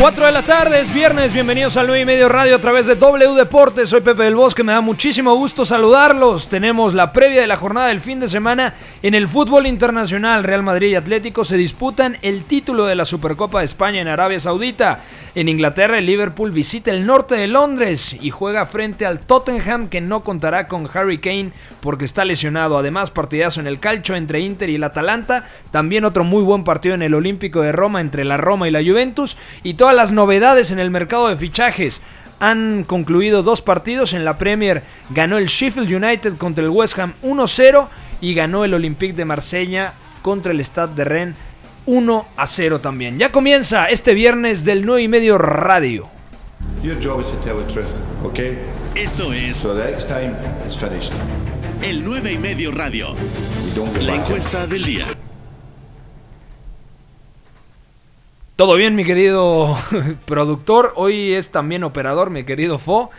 4 de la tarde, es viernes, bienvenidos al 9 y medio radio a través de W Deportes. Soy Pepe del Bosque, me da muchísimo gusto saludarlos. Tenemos la previa de la jornada del fin de semana en el fútbol internacional. Real Madrid y Atlético se disputan el título de la Supercopa de España en Arabia Saudita. En Inglaterra, el Liverpool visita el norte de Londres y juega frente al Tottenham que no contará con Harry Kane porque está lesionado. Además, partidazo en el calcio entre Inter y el Atalanta. También otro muy buen partido en el Olímpico de Roma entre la Roma y la Juventus. Y todas las novedades en el mercado de fichajes. Han concluido dos partidos. En la Premier ganó el Sheffield United contra el West Ham 1-0 y ganó el Olympique de Marsella contra el Stade de Rennes 1 a 0 también. Ya comienza este viernes del 9 y medio radio. Your job is to tell the truth, okay? Esto es So the next time it's finished. el 9 y medio radio. La encuesta del día. Todo bien, mi querido productor. Hoy es también operador, mi querido Fo.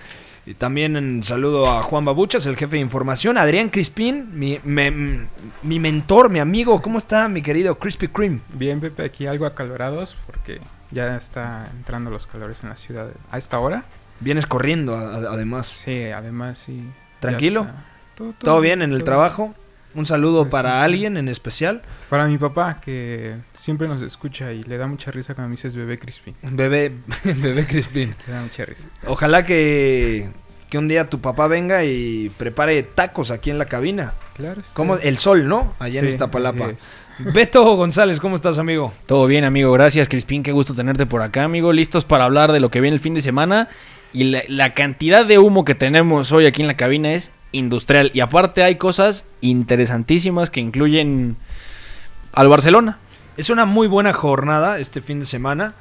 Y también un saludo a Juan Babuchas, el jefe de información. Adrián Crispín, mi, me- mi mentor, mi amigo. ¿Cómo está, mi querido Crispy Cream? Bien, Pepe, aquí algo acalorados porque ya está entrando los calores en la ciudad a esta hora. Vienes corriendo, a- a- además. Sí, además sí. ¿Tranquilo? Todo, ¿Todo bien en el trabajo? Un saludo Pues, para sí, alguien en especial. Para mi papá, que siempre nos escucha y le da mucha risa cuando me dices bebé crispy. Bebé, bebé Crispín. Le da mucha risa. Ojalá que, que un día tu papá venga y prepare tacos aquí en la cabina. Claro. está Como el sol, ¿no? Allá en Sí, Iztapalapa. es. Beto González, ¿cómo estás, amigo? Todo bien, amigo. Gracias, Crispín. Qué gusto tenerte por acá, amigo. Listos para hablar de lo que viene el fin de semana. Y la, la cantidad de humo que tenemos hoy aquí en la cabina es industrial. Y aparte hay cosas interesantísimas que incluyen al Barcelona. Es una muy buena jornada este fin de semana.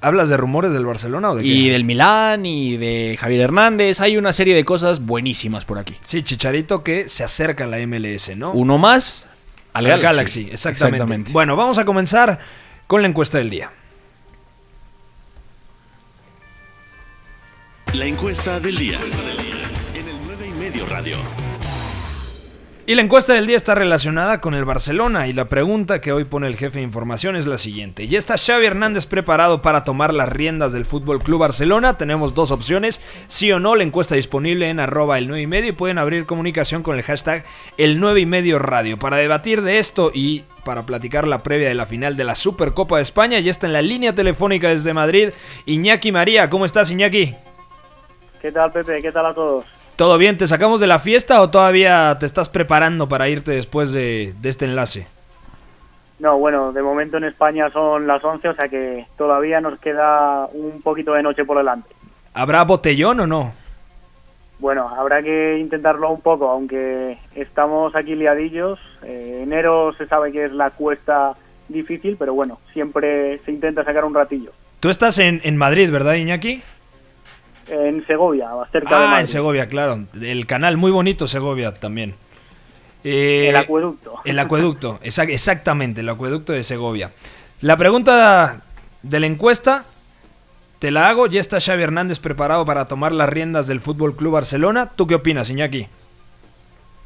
¿Hablas de rumores del Barcelona o de qué? Y del Milán y de Javier Hernández. Hay una serie de cosas buenísimas por aquí. Sí, Chicharito que se acerca a la MLS, ¿no? Uno más al Al Galaxy. exactamente. Bueno, vamos a comenzar con la encuesta del día. La encuesta del día. 9 y medio radio. Y la encuesta del día está relacionada con el Barcelona y la pregunta que hoy pone el jefe de información es la siguiente. ¿Ya está Xavi Hernández preparado para tomar las riendas del Fútbol Club Barcelona? Tenemos dos opciones, sí o no, la encuesta disponible en arroba el 9 y medio y pueden abrir comunicación con el hashtag el 9 y medio radio. Para debatir de esto y para platicar la previa de la final de la Supercopa de España, ya está en la línea telefónica desde Madrid Iñaki María. ¿Cómo estás Iñaki? ¿Qué tal, Pepe? ¿Qué tal a todos? ¿Todo bien? ¿Te sacamos de la fiesta o todavía te estás preparando para irte después de, de este enlace? No, bueno, de momento en España son las 11, o sea que todavía nos queda un poquito de noche por delante. ¿Habrá botellón o no? Bueno, habrá que intentarlo un poco, aunque estamos aquí liadillos. Eh, enero se sabe que es la cuesta difícil, pero bueno, siempre se intenta sacar un ratillo. Tú estás en, en Madrid, ¿verdad, Iñaki? En Segovia, cerca de Ah, Madrid. en Segovia, claro. El canal, muy bonito Segovia también. Eh, El acueducto. El acueducto, exac- exactamente, el acueducto de Segovia. La pregunta de la encuesta, te la hago. ¿Ya está Xavi Hernández preparado para tomar las riendas del Fútbol Club Barcelona? ¿Tú qué opinas, Iñaki?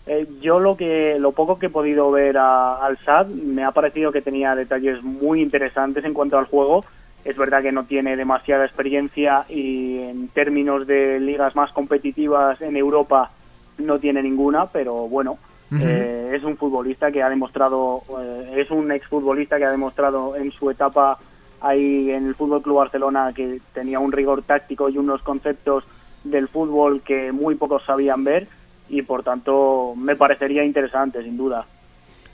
Eh, yo lo que lo poco que he podido ver a- al SAD me ha parecido que tenía detalles muy interesantes en cuanto al juego. Es verdad que no tiene demasiada experiencia y en términos de ligas más competitivas en Europa no tiene ninguna, pero bueno, eh, es un futbolista que ha demostrado, eh, es un exfutbolista que ha demostrado en su etapa ahí en el Fútbol Club Barcelona que tenía un rigor táctico y unos conceptos del fútbol que muy pocos sabían ver y por tanto me parecería interesante sin duda.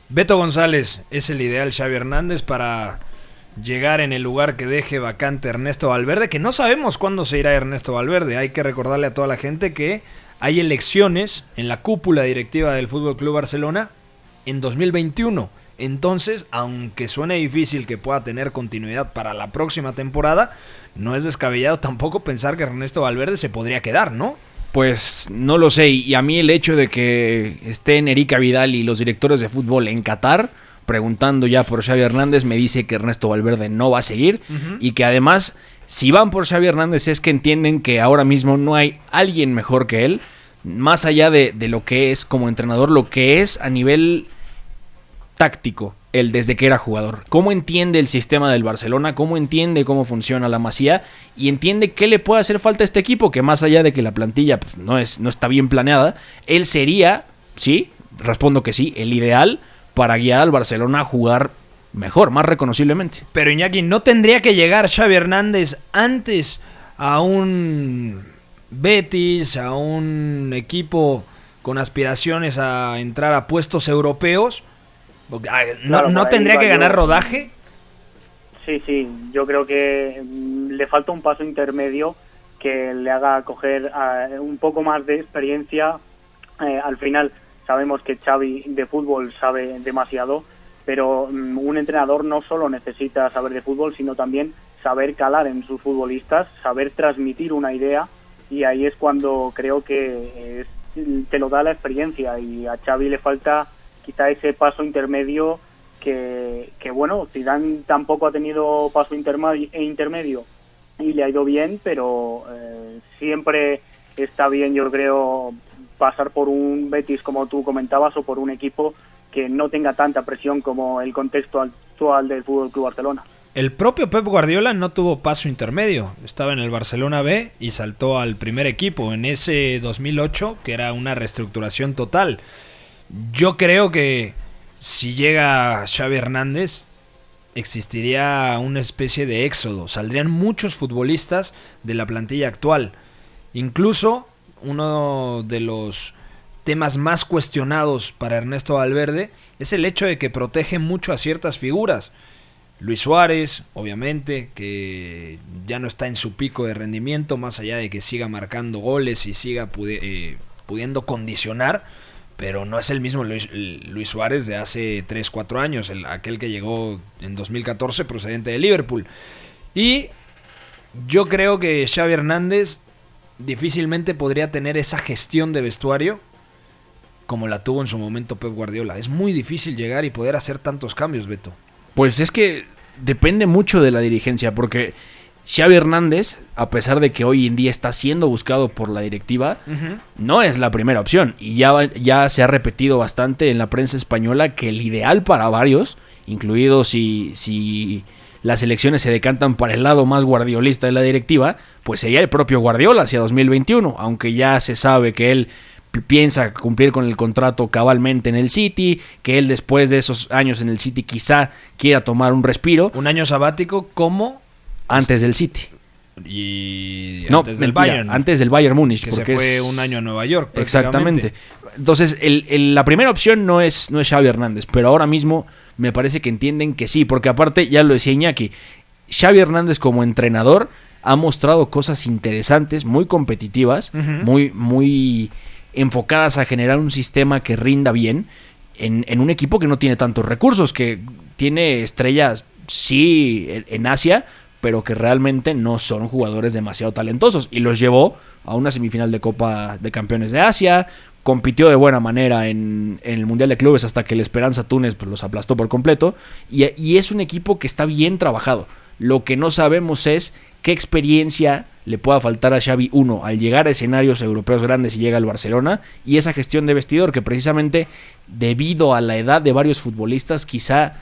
Beto González es el ideal Xavi Hernández para llegar en el lugar que deje vacante Ernesto Valverde, que no sabemos cuándo se irá Ernesto Valverde. Hay que recordarle a toda la gente que hay elecciones en la cúpula directiva del Fútbol Club Barcelona en 2021 Entonces, aunque suene difícil que pueda tener continuidad para la próxima temporada, no es descabellado tampoco pensar que Ernesto Valverde se podría quedar, ¿no? Pues no lo sé. Y a mí el hecho de que estén Erika Vidal y los directores de fútbol en Qatar preguntando ya por Xavi Hernández me dice que Ernesto Valverde no va a seguir y que además si van por Xavi Hernández es que entienden que ahora mismo no hay alguien mejor que él, más allá de, de lo que es como entrenador, lo que es a nivel táctico, él desde que era jugador. Cómo entiende el sistema del Barcelona, cómo entiende cómo funciona la Masía y entiende qué le puede hacer falta a este equipo, que más allá de que la plantilla pues, no, es, no está bien planeada, él sería, sí, respondo que sí, el ideal para guiar al Barcelona a jugar mejor, más reconociblemente. Pero Iñaki, ¿no tendría que llegar Xavi Hernández antes a un Betis, a un equipo con aspiraciones a entrar a puestos europeos? Ah, ¿No, Claro, tendría que yo. ganar rodaje? Sí, sí, yo creo que mm, le falta un paso intermedio que le haga coger eh, un poco más de experiencia. Eh, al final sabemos que Xavi de fútbol sabe demasiado, pero mm, un entrenador no solo necesita saber de fútbol, sino también saber calar en sus futbolistas, saber transmitir una idea y ahí es cuando creo que te lo da la experiencia y a Xavi le falta quizá ese paso intermedio que, bueno, Zidane tampoco ha tenido paso e intermedio y le ha ido bien, pero eh, siempre está bien, yo creo, pasar por un Betis como tú comentabas o por un equipo que no tenga tanta presión como el contexto actual del Fútbol Club Barcelona. El propio Pep Guardiola no tuvo paso intermedio. Estaba en el Barcelona B y saltó al primer equipo en ese 2008, que era una reestructuración total. Yo creo que si llega Xavi Hernández, existiría una especie de éxodo. Saldrían muchos futbolistas de la plantilla actual. Incluso uno de los temas más cuestionados para Ernesto Valverde es el hecho de que protege mucho a ciertas figuras. Luis Suárez, obviamente, que ya no está en su pico de rendimiento, más allá de que siga marcando goles y siga eh, pudiendo condicionar, pero no es el mismo Luis, Suárez de hace 3, 4 años, el, aquel que llegó en 2014 procedente de Liverpool. Y yo creo que Xavi Hernández difícilmente podría tener esa gestión de vestuario como la tuvo en su momento Pep Guardiola. Es muy difícil llegar y poder hacer tantos cambios, Beto. Pues es que depende mucho de la dirigencia, porque Xavi Hernández, a pesar de que hoy en día está siendo buscado por la directiva, no es la primera opción. Y ya, ya se ha repetido bastante en la prensa española que el ideal para varios, incluido si, si las elecciones se decantan para el lado más guardiolista de la directiva, pues sería el propio Guardiola hacia 2021, aunque ya se sabe que él pi- piensa cumplir con el contrato cabalmente en el City, que él después de esos años en el City quizá quiera tomar un respiro Un año sabático como antes del City. y No, antes del mentira, Bayern, antes del Bayern Múnich, que se porque fue es- un año a Nueva York. Exactamente. Entonces, el- el- la primera opción no es, no es Xavi Hernández, pero ahora mismo me parece que entienden que sí, porque aparte, ya lo decía Iñaki, Xavi Hernández como entrenador ha mostrado cosas interesantes, muy competitivas, muy, muy enfocadas a generar un sistema que rinda bien en, en un equipo que no tiene tantos recursos, que tiene estrellas, sí, en Asia, pero que realmente no son jugadores demasiado talentosos. Y los llevó a una semifinal de Copa de Campeones de Asia, compitió de buena manera en, en el Mundial de Clubes hasta que el Esperanza Túnez pues, los aplastó por completo. Y, y es un equipo que está bien trabajado. Lo que no sabemos es qué experiencia le pueda faltar a Xavi, uno, al llegar a escenarios europeos grandes y llega al Barcelona, y esa gestión de vestidor que precisamente debido a la edad de varios futbolistas, quizá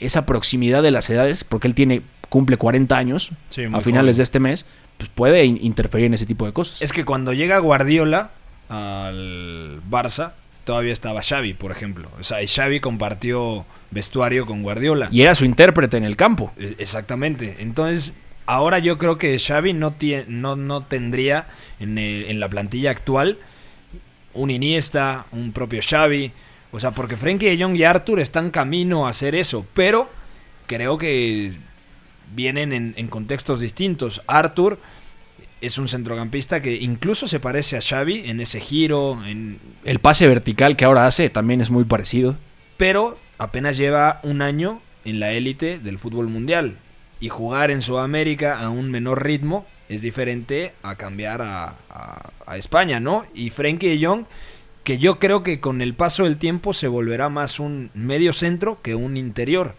esa proximidad de las edades, porque él tiene cumple 40 años Sí, a finales joven. de este mes, pues puede in- interferir en ese tipo de cosas. Es que cuando llega Guardiola al Barça, todavía estaba Xavi, por ejemplo. O sea, y Xavi compartió vestuario con Guardiola. Y era su intérprete en el campo. E- Exactamente. Entonces, ahora yo creo que Xavi no, tie- no, no tendría en, el- en la plantilla actual un Iniesta, un propio Xavi. O sea, porque Frenkie de Jong y Arthur están camino a hacer eso. Pero creo que vienen en, contextos distintos. Arthur es un centrocampista que incluso se parece a Xavi en ese giro, en, El pase vertical que ahora hace también es muy parecido. pero apenas lleva un año en la élite del fútbol mundial. Y jugar en Sudamérica a un menor ritmo es diferente a cambiar a, a- a España, ¿no? Y Frenkie de Jong, que yo creo que con el paso del tiempo se volverá más un medio centro que un interior.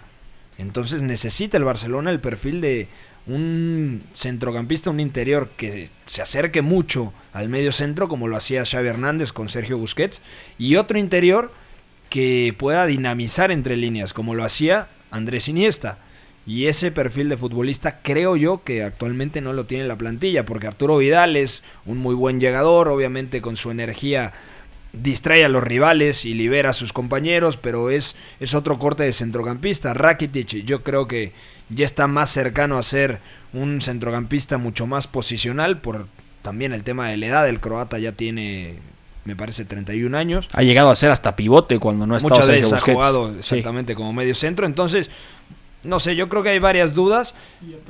Entonces necesita el Barcelona el perfil de un centrocampista, un interior que se acerque mucho al medio centro, como lo hacía Xavi Hernández con Sergio Busquets, y otro interior que pueda dinamizar entre líneas, como lo hacía Andrés Iniesta. Y ese perfil de futbolista creo yo que actualmente no lo tiene la plantilla, porque Arturo Vidal es un muy buen llegador, obviamente con su energía distrae a los rivales y libera a sus compañeros, pero es, es otro corte de centrocampista. Rakitic yo creo que ya está más cercano a ser un centrocampista mucho más posicional por también el tema de la edad. El croata ya tiene, me parece, 31 años. Ha llegado a ser hasta pivote cuando no ha estado Muchas Sergio veces ha Busquets. jugado Sí. exactamente como medio centro. Entonces, no sé, yo creo que hay varias dudas.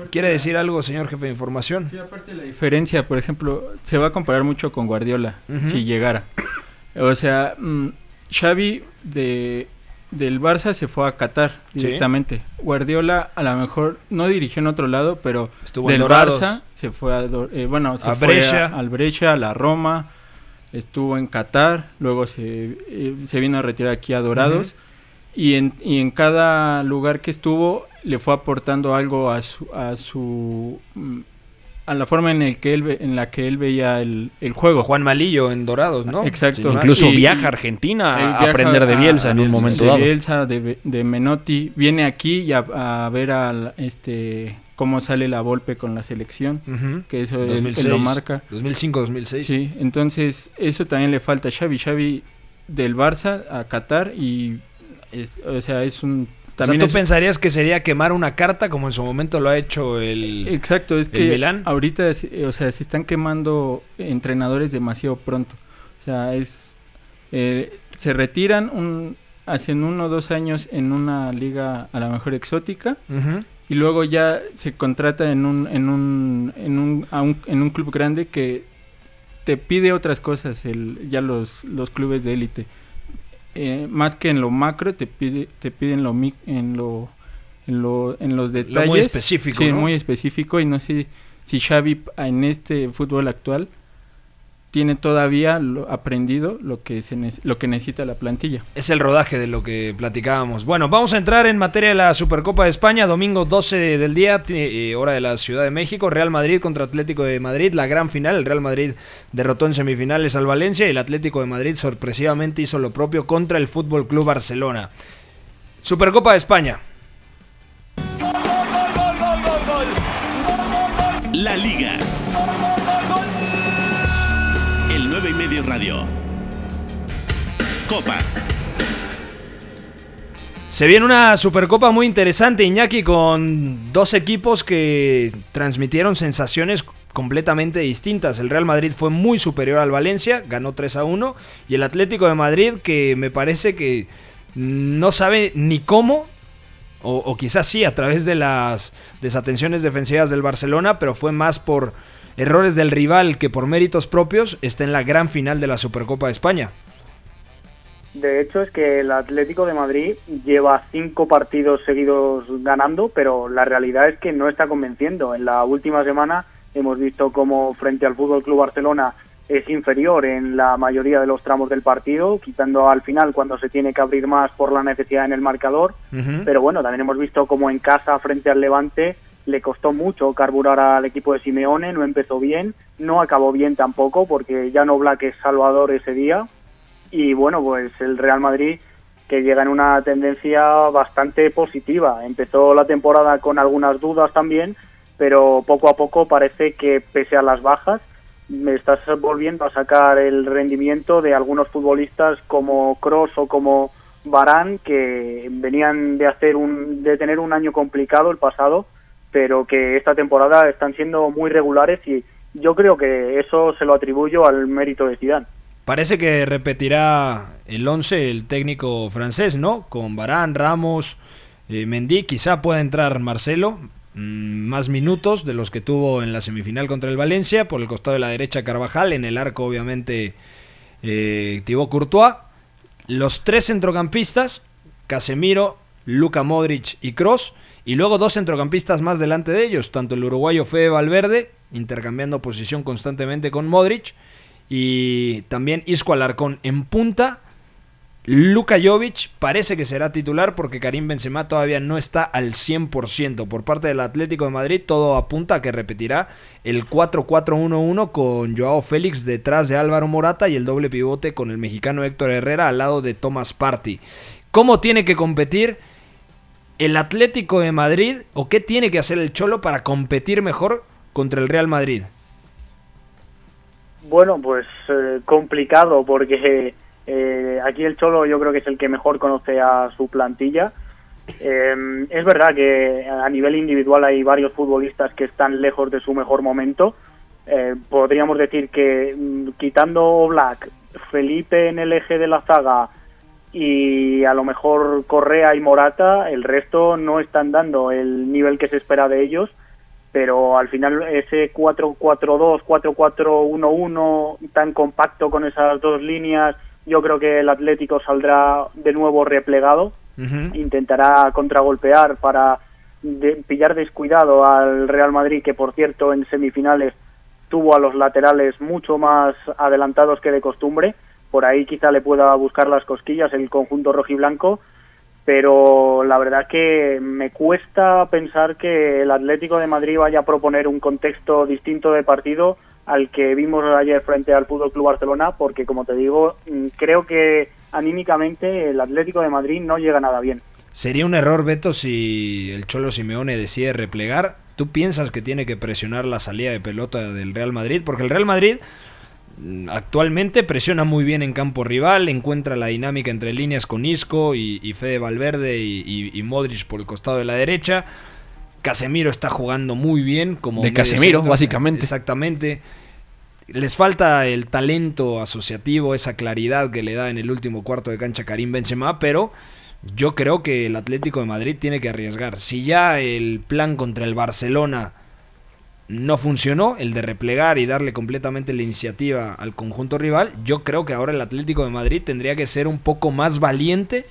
¿Quiere decir algo, señor jefe de información? Sí, aparte la diferencia, por ejemplo, se va a comparar mucho con Guardiola, si llegara. O sea, mm, Xavi de, del Barça se fue a Qatar Sí. directamente. Guardiola a lo mejor no dirigió en otro lado, pero Estuvo del. Barça se fue a, eh, bueno, se A fue Brescia. a- al Brescia, a la Roma, estuvo en Qatar, luego se, eh, se vino a retirar aquí a Dorados. Y en, y en cada lugar que estuvo le fue aportando algo a su, a su mm, a la forma en el que él ve- en la que él veía el, el juego. Juan Malillo en Dorados, ¿no? Exacto. Incluso Y- viaja a Argentina Él a viaja aprender de a- Bielsa en a un Bielsa, momento de dado. Bielsa, de, de Menotti, viene aquí y a, a ver al este cómo sale la Volpe con la selección, Ujú. que eso él- él 2006, lo marca. 2005-2006. Sí, entonces eso también le falta a Xavi, Xavi del Barça a Qatar y es- o sea, es un O también sea, ¿tú es- pensarías que sería quemar una carta como en su momento lo ha hecho el... Exacto, es el que Milán. ahorita, es- o sea, se están quemando entrenadores demasiado pronto. O sea, es eh, se retiran un, hacen uno o dos años en una liga a lo mejor exótica y luego ya se contrata en un en un en un, a un- en un club grande que te pide otras cosas el ya los los clubes de élite Eh, más que en lo macro te pide te piden lo mic- en lo en lo en los detalles muy específico, sí ¿no? muy específico y no sé si Xavi en este fútbol actual tiene todavía lo aprendido lo que se lo que necesita la plantilla Es el rodaje de lo que platicábamos. Bueno, vamos a entrar en materia de la Supercopa de España, domingo 12 del día, eh, hora de la Ciudad de México, Real Madrid contra Atlético de Madrid, la gran final, el Real Madrid derrotó en semifinales al Valencia y el Atlético de Madrid sorpresivamente hizo lo propio contra el Fútbol Club Barcelona. Supercopa de España. La Liga. 9 y medio radio. Copa. Se viene una Supercopa muy interesante, Iñaki, con dos equipos que transmitieron sensaciones completamente distintas. El Real Madrid fue muy superior al Valencia, ganó 3 a 1, y el Atlético de Madrid que me parece que no sabe ni cómo, o, o quizás sí a través de las desatenciones defensivas del Barcelona, pero fue más por errores del rival que por méritos propios, está en la gran final de la Supercopa de España. De hecho, es que el Atlético de Madrid lleva cinco partidos seguidos ganando, pero la realidad es que no está convenciendo. En la última semana hemos visto cómo frente al Fútbol Club Barcelona es inferior en la mayoría de los tramos del partido, quitando al final cuando se tiene que abrir más por la necesidad en el marcador. Pero bueno, también hemos visto cómo en casa frente al Levante le costó mucho carburar al equipo de Simeone, no empezó bien, no acabó bien tampoco porque ya no Black es Salvador ese día. Y bueno, pues el Real Madrid que llega en una tendencia bastante positiva. Empezó la temporada con algunas dudas también, pero poco a poco parece que pese a las bajas, me estás volviendo a sacar el rendimiento de algunos futbolistas como Cross o como Barán que venían de hacer un de tener un año complicado el pasado, pero que esta temporada están siendo muy regulares y yo creo que eso se lo atribuyo al mérito de Zidane. Parece que repetirá el 11 el técnico francés, ¿no? Con Barán, Ramos, eh, Mendy, quizá pueda entrar Marcelo, mm, más minutos de los que tuvo en la semifinal contra el Valencia, por el costado de la derecha Carvajal, en el arco obviamente eh, Thibaut Courtois, los tres centrocampistas, Casemiro, Luka Modric y Cross. Y luego dos centrocampistas más delante de ellos, tanto el uruguayo Fede Valverde, intercambiando posición constantemente con Modric, y también Isco Alarcón en punta. Luka Jovic parece que será titular porque Karim Benzema todavía no está al 100%. Por parte del Atlético de Madrid todo apunta a que repetirá el 4-4-1-1 con Joao Félix detrás de Álvaro Morata y el doble pivote con el mexicano Héctor Herrera al lado de Thomas Party. ¿Cómo tiene que competir el Atlético de Madrid o qué tiene que hacer el Cholo para competir mejor contra el Real Madrid? Bueno, pues eh, complicado porque eh, aquí el Cholo yo creo que es el que mejor conoce a su plantilla. Eh, es verdad que a nivel individual hay varios futbolistas que están lejos de su mejor momento. Podríamos decir que mm, quitando Black, Felipe en el eje de la zaga y a lo mejor Correa y Morata, el resto no están dando el nivel que se espera de ellos pero al final ese 4-4-2, 4-4-1-1 tan compacto con esas dos líneas, yo creo que el Atlético saldrá de nuevo replegado, intentará contragolpear para pillar descuidado al Real Madrid, que por cierto en semifinales tuvo a los laterales mucho más adelantados que de costumbre, por ahí quizá le pueda buscar las cosquillas el conjunto rojiblanco, pero la verdad que me cuesta pensar que el Atlético de Madrid vaya a proponer un contexto distinto de partido al que vimos ayer frente al Fútbol Club Barcelona, porque como te digo, mm, creo que anímicamente el Atlético de Madrid no llega nada bien. Sería un error, Beto, si el Cholo Simeone decide replegar. ¿Tú piensas que tiene que presionar la salida de pelota del Real Madrid? Porque el Real Madrid actualmente presiona muy bien en campo rival, encuentra la dinámica entre líneas con Isco y, Fede Valverde y, y Modric por el costado de la derecha. Casemiro está jugando muy bien. Como de Casemiro, básicamente. Exactamente. Les falta el talento asociativo, esa claridad que le da en el último cuarto de cancha Karim Benzema, pero yo creo que el Atlético de Madrid tiene que arriesgar. Si ya el plan contra el Barcelona no funcionó, el de replegar y darle completamente la iniciativa al conjunto rival, yo creo que ahora el Atlético de Madrid tendría que ser un poco más valiente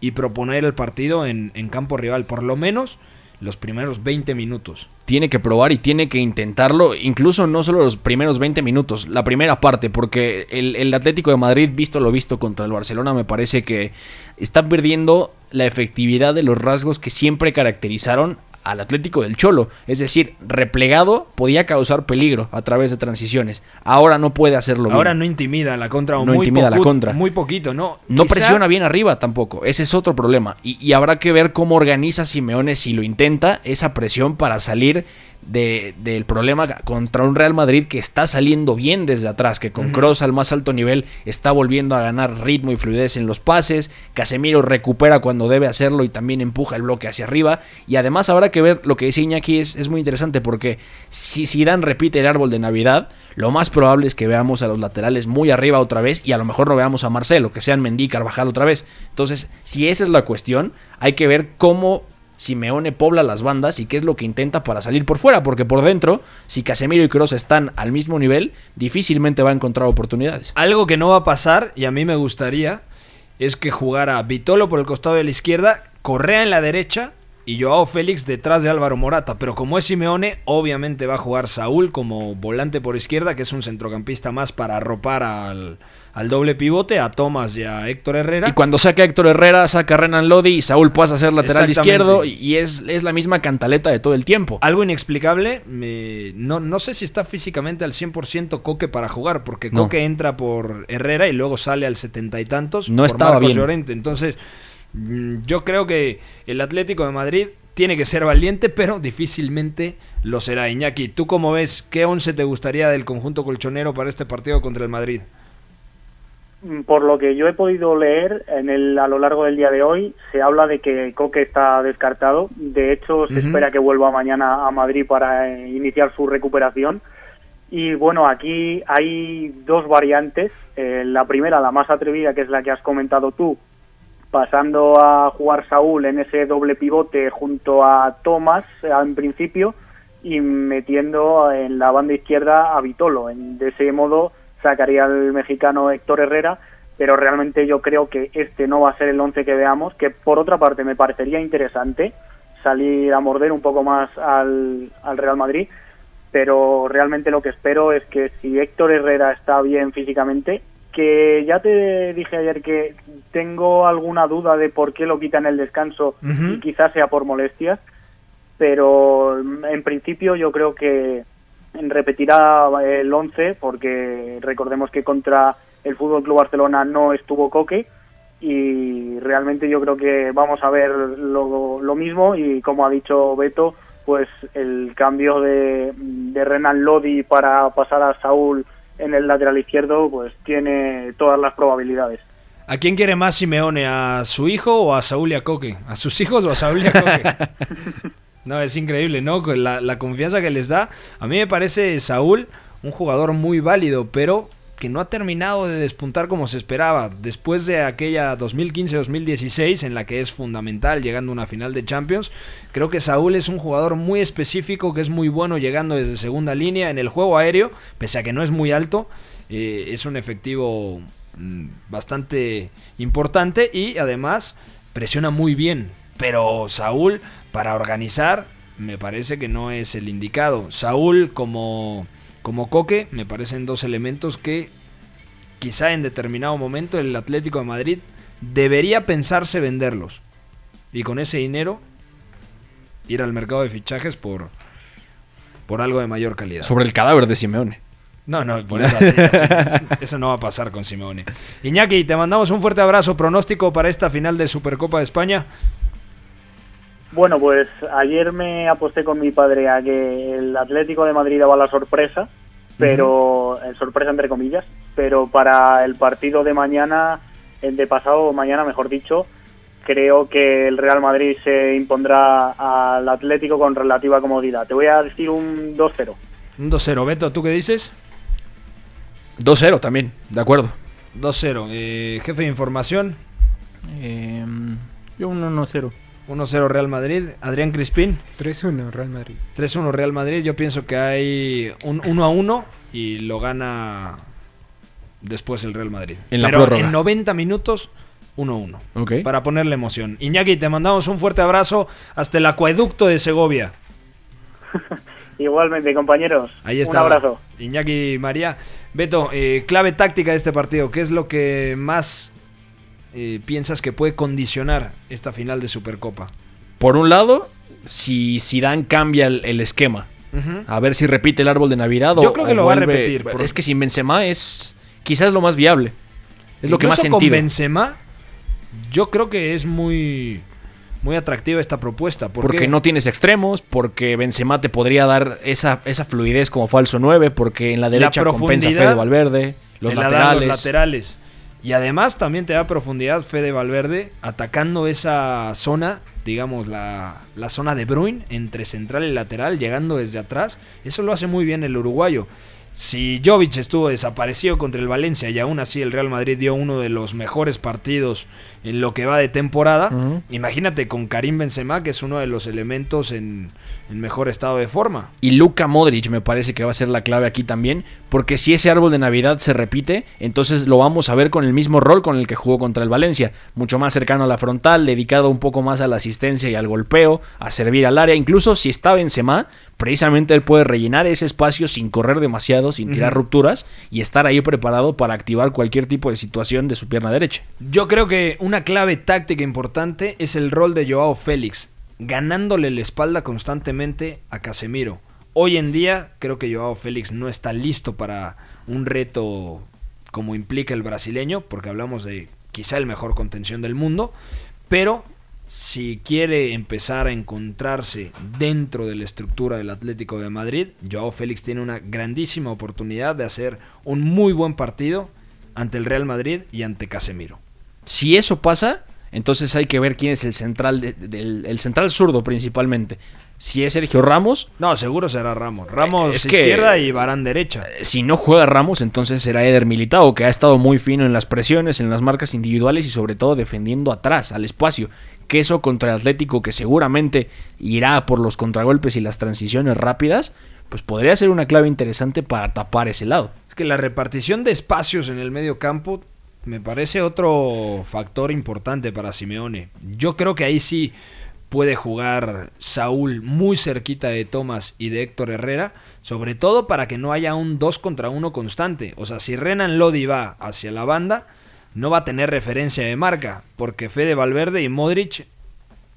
y proponer el partido en, campo rival. Por lo menos los primeros 20 minutos. Tiene que probar y tiene que intentarlo, incluso no solo los primeros 20 minutos, la primera parte, porque el, el, Atlético de Madrid, visto lo visto contra el Barcelona, me parece que está perdiendo la efectividad de los rasgos que siempre caracterizaron al Atlético del Cholo. Es decir, replegado podía causar peligro a través de transiciones. Ahora no puede hacerlo Ahora no intimida la contra no muy intimida la contra. Muy poquito, ¿no? No presiona bien arriba tampoco. Ese es otro problema. Y, y habrá que ver cómo organiza Simeone si lo intenta esa presión para salir de, del problema contra un Real Madrid que está saliendo bien desde atrás, que con Cross al más alto nivel está volviendo a ganar ritmo y fluidez en los pases, Casemiro recupera cuando debe hacerlo y también empuja el bloque hacia arriba, y además habrá que ver lo que dice Iñaki es, es muy interesante porque si Zidane repite el árbol de Navidad, lo más probable es que veamos a los laterales muy arriba otra vez y a lo mejor no veamos a Marcelo, que sean Mendy, Carvajal otra vez. Entonces, si esa es la cuestión, hay que ver cómo Simeone pobla las bandas y qué es lo que intenta para salir por fuera, porque por dentro, si Casemiro y Kroos están al mismo nivel, difícilmente va a encontrar oportunidades. Algo que no va a pasar, y a mí me gustaría, es que jugara Vitolo por el costado de la izquierda, Correa en la derecha y Joao Félix detrás de Álvaro Morata. Pero como es Simeone, obviamente va a jugar Saúl como volante por izquierda, que es un centrocampista más para arropar al, al doble pivote, a Tomás y a Héctor Herrera. Y cuando saca a Héctor Herrera, saca a Renan Lodi y Saúl pasa a ser lateral izquierdo y es, es, la misma cantaleta de todo el tiempo. Algo inexplicable, me, no, no sé si está físicamente al 100% Coque para jugar, porque no. Coque entra por Herrera y luego sale al setenta y tantos no por estaba Marcos bien. Llorente. Entonces, mm, yo creo que el Atlético de Madrid tiene que ser valiente, pero difícilmente lo será. Iñaki, ¿tú cómo ves? ¿Qué once te gustaría del conjunto colchonero para este partido contra el Madrid? Por lo que yo he podido leer en el, a lo largo del día de hoy, se habla de que Coque está descartado. De hecho, se uh -huh. espera que vuelva mañana a Madrid para eh, iniciar su recuperación. Y bueno, aquí hay dos variantes. Eh, la primera, la más atrevida, que es la que has comentado tú, pasando a jugar Saúl en ese doble pivote junto a Tomás en principio y metiendo en la banda izquierda a Vitolo. En, de ese modo sacaría al mexicano Héctor Herrera pero realmente yo creo que este no va a ser el 11 que veamos, que por otra parte me parecería interesante salir a morder un poco más al, al Real Madrid, pero realmente lo que espero es que si Héctor Herrera está bien físicamente, que ya te dije ayer que tengo alguna duda de por qué lo quitan el descanso y quizás sea por molestias, pero en principio yo creo que repetirá el 11 porque recordemos que contra el Fútbol Club Barcelona no estuvo Coque y realmente yo creo que vamos a ver lo, lo mismo y como ha dicho Beto pues el cambio de, de Renan Lodi para pasar a Saúl en el lateral izquierdo pues tiene todas las probabilidades. ¿A quién quiere más Simeone? ¿A su hijo o a Saúl y a Coque? ¿A sus hijos o a Saúl y a Coque? no, es increíble, ¿no? La, la confianza que les da. A mí me parece Saúl un jugador muy válido, pero que no ha terminado de despuntar como se esperaba. Después de aquella 2015-2016 en la que es fundamental llegando a una final de Champions, creo que Saúl es un jugador muy específico, que es muy bueno llegando desde segunda línea en el juego aéreo, pese a que no es muy alto. eh, es un efectivo mm, bastante importante y además presiona muy bien. Pero Saúl, para organizar, me parece que no es el indicado. Saúl como, como Coque, me parecen dos elementos que quizá en determinado momento el Atlético de Madrid debería pensarse venderlos. Y con ese dinero ir al mercado de fichajes por, por algo de mayor calidad. Sobre el cadáver de Simeone. No, no, por eso, así- así- eso no va a pasar con Simeone. Iñaki, te mandamos un fuerte abrazo. Pronóstico para esta final de Supercopa de España. Bueno, pues ayer me aposté con mi padre a que el Atlético de Madrid daba la sorpresa, pero eh, sorpresa entre comillas, pero para el partido de mañana, el de pasado mañana, mejor dicho, creo que el Real Madrid se impondrá al Atlético con relativa comodidad. Te voy a decir un 2-0. Un 2-0. Beto, ¿tú qué dices? 2-0 también, de acuerdo. 2-0. Eh, jefe de información, Eh, yo un 1-0. 1-0 Real Madrid. Adrián Crispín, 3-1 Real Madrid. 3-1 Real Madrid. Yo pienso que hay un 1-1 y lo gana después el Real Madrid. En la Pero prórroga. en 90 minutos, 1-1. Ok. Para ponerle emoción. Iñaki, te mandamos un fuerte abrazo hasta el acueducto de Segovia. Igualmente, compañeros. Ahí está. Un abrazo. Iñaki María. Beto, eh, clave táctica de este partido. ¿Qué es lo que más eh, piensas que puede condicionar esta final de Supercopa? Por un lado, si Zidane cambia el, el esquema, a ver si repite el árbol de Navidad o Yo creo que o lo va a repetir, por- Es que sin Benzema es quizás lo más viable. Es lo que más Incluso con sentido. Benzema, yo creo que es muy, muy atractiva esta propuesta. ¿Por Porque qué? no tienes extremos, porque Benzema te podría dar esa, esa fluidez como falso 9, porque en la derecha compensa profundidad Fede Valverde, los la laterales. los laterales. Y además también te da profundidad Fede Valverde atacando esa zona, digamos la, la zona de Bruin entre central y lateral, llegando desde atrás. Eso lo hace muy bien el uruguayo. Si Jovic estuvo desaparecido contra el Valencia y aún así el Real Madrid dio uno de los mejores partidos en lo que va de temporada, imagínate con Karim Benzema, que es uno de los elementos en, en mejor estado de forma. Y Luka Modric me parece que va a ser la clave aquí también, porque si ese árbol de Navidad se repite, entonces lo vamos a ver con el mismo rol con el que jugó contra el Valencia, mucho más cercano a la frontal, dedicado un poco más a la asistencia y al golpeo, a servir al área, incluso si está Benzema, precisamente él puede rellenar ese espacio sin correr demasiado, sin tirar rupturas y estar ahí preparado para activar cualquier tipo de situación de su pierna derecha. Yo creo que una clave táctica importante es el rol de Joao Félix, ganándole la espalda constantemente a Casemiro. Hoy en día creo que Joao Félix no está listo para un reto como implica el brasileño, porque hablamos de quizá el mejor contención del mundo, pero si quiere empezar a encontrarse dentro de la estructura del Atlético de Madrid, Joao Félix tiene una grandísima oportunidad de hacer un muy buen partido ante el Real Madrid y ante Casemiro. Si eso pasa, entonces hay que ver quién es el central, de- del, el central zurdo principalmente. Si es Sergio Ramos, No, seguro será Ramos. Ramos Es que- izquierda y Barán derecha. Eh, si no juega Ramos, entonces será Eder Militao, que ha estado muy fino en las presiones, en las marcas individuales y sobre todo defendiendo atrás, al espacio. Que eso contra el Atlético, que seguramente irá por los contragolpes y las transiciones rápidas, pues podría ser una clave interesante para tapar ese lado. Es que la repartición de espacios en el medio campo Me parece otro factor importante para Simeone. Yo creo que ahí sí puede jugar Saúl muy cerquita de Thomas y de Héctor Herrera, sobre todo para que no haya un 2 contra 1 constante. O sea, si Renan Lodi va hacia la banda, no va a tener referencia de marca, porque Fede Valverde y Modric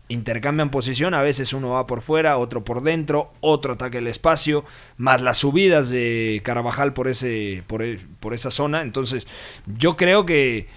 intercambian posición, a veces uno va por fuera, otro por dentro, otro ataque el espacio, más las subidas de Carabajal por ese por, e- por esa zona, entonces yo creo que